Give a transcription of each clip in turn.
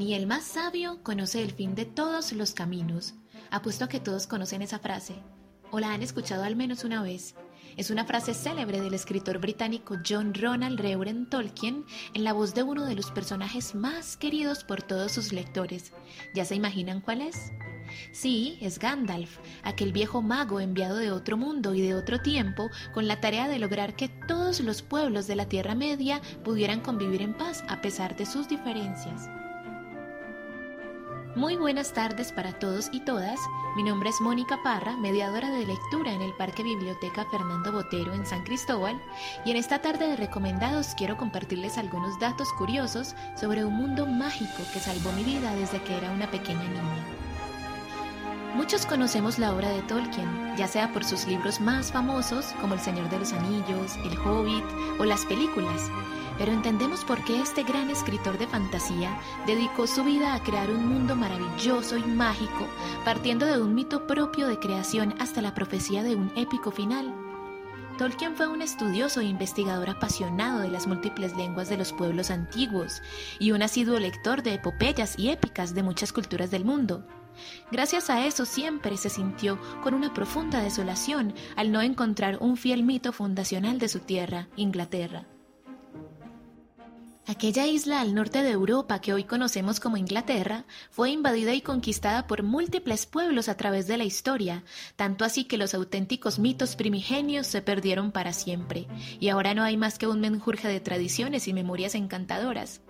Ni el más sabio conoce el fin de todos los caminos. Apuesto a que todos conocen esa frase, o la han escuchado al menos una vez. Es una frase célebre del escritor británico John Ronald Reuben Tolkien en la voz de uno de los personajes más queridos por todos sus lectores. ¿Ya se imaginan cuál es? Sí, es Gandalf, aquel viejo mago enviado de otro mundo y de otro tiempo con la tarea de lograr que todos los pueblos de la Tierra Media pudieran convivir en paz a pesar de sus diferencias. Muy buenas tardes para todos y todas. Mi nombre es Mónica Parra, mediadora de lectura en el Parque Biblioteca Fernando Botero en San Cristóbal, y en esta tarde de recomendados quiero compartirles algunos datos curiosos sobre un mundo mágico que salvó mi vida desde que era una pequeña niña. Muchos conocemos la obra de Tolkien, ya sea por sus libros más famosos como El Señor de los Anillos, El Hobbit o las películas, pero entendemos por qué este gran escritor de fantasía dedicó su vida a crear un mundo maravilloso y mágico, partiendo de un mito propio de creación hasta la profecía de un épico final. Tolkien fue un estudioso e investigador apasionado de las múltiples lenguas de los pueblos antiguos y un asiduo lector de epopeyas y épicas de muchas culturas del mundo. Gracias a eso siempre se sintió con una profunda desolación al no encontrar un fiel mito fundacional de su tierra, Inglaterra. Aquella isla al norte de Europa que hoy conocemos como Inglaterra fue invadida y conquistada por múltiples pueblos a través de la historia, tanto así que los auténticos mitos primigenios se perdieron para siempre, y ahora no hay más que un menjurje de tradiciones y memorias encantadoras.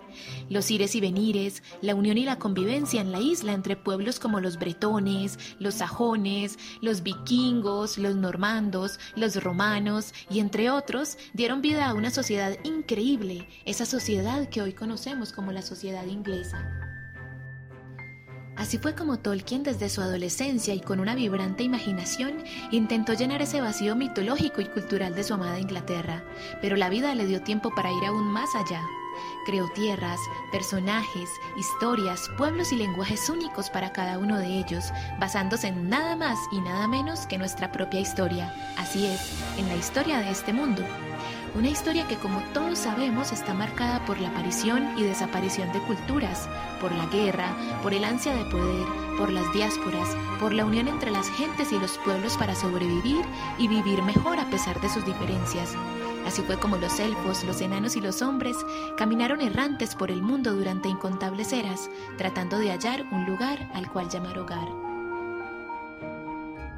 Los ires y venires, la unión y la convivencia en la isla entre pueblos como los bretones, los sajones, los vikingos, los normandos, los romanos y entre otros dieron vida a una sociedad increíble, esa sociedad que hoy conocemos como la sociedad inglesa. Así fue como Tolkien desde su adolescencia y con una vibrante imaginación intentó llenar ese vacío mitológico y cultural de su amada Inglaterra, pero la vida le dio tiempo para ir aún más allá. Creó tierras, personajes, historias, pueblos y lenguajes únicos para cada uno de ellos, basándose en nada más y nada menos que nuestra propia historia. Así es, en la historia de este mundo. Una historia que como todos sabemos está marcada por la aparición y desaparición de culturas, por la guerra, por el ansia de poder, por las diásporas, por la unión entre las gentes y los pueblos para sobrevivir y vivir mejor a pesar de sus diferencias. Así fue como los elfos, los enanos y los hombres caminaron errantes por el mundo durante incontables eras, tratando de hallar un lugar al cual llamar hogar.